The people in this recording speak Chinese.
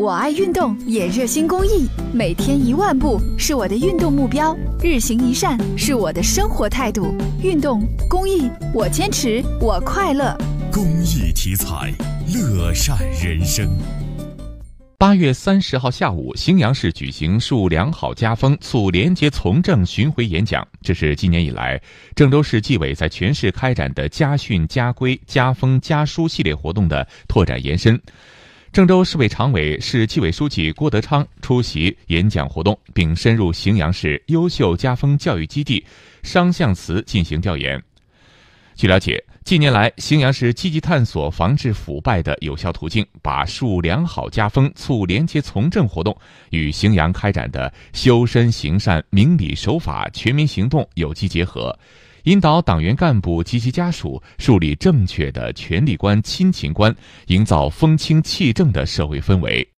我爱运动，也热心公益，每天一万步是我的运动目标，日行一善是我的生活态度。运动公益，我坚持，我快乐。公益题材，乐善人生。八月三十号下午，荥阳市举行“树良好家风，促廉洁从政”巡回演讲。这是今年以来郑州市纪委在全市开展的家训、家规、家风、家书系列活动的拓展延伸。郑州市委常委、市纪委书记郭德昌出席演讲活动，并深入荥阳市优秀家风教育基地商象祠进行调研。据了解，近年来，荥阳市积极探索防治腐败的有效途径，把树良好家风、促廉洁从政活动与荥阳开展的修身行善、明理守法全民行动有机结合。引导党员干部及其家属树立正确的权力观、亲情观，营造风清气正的社会氛围。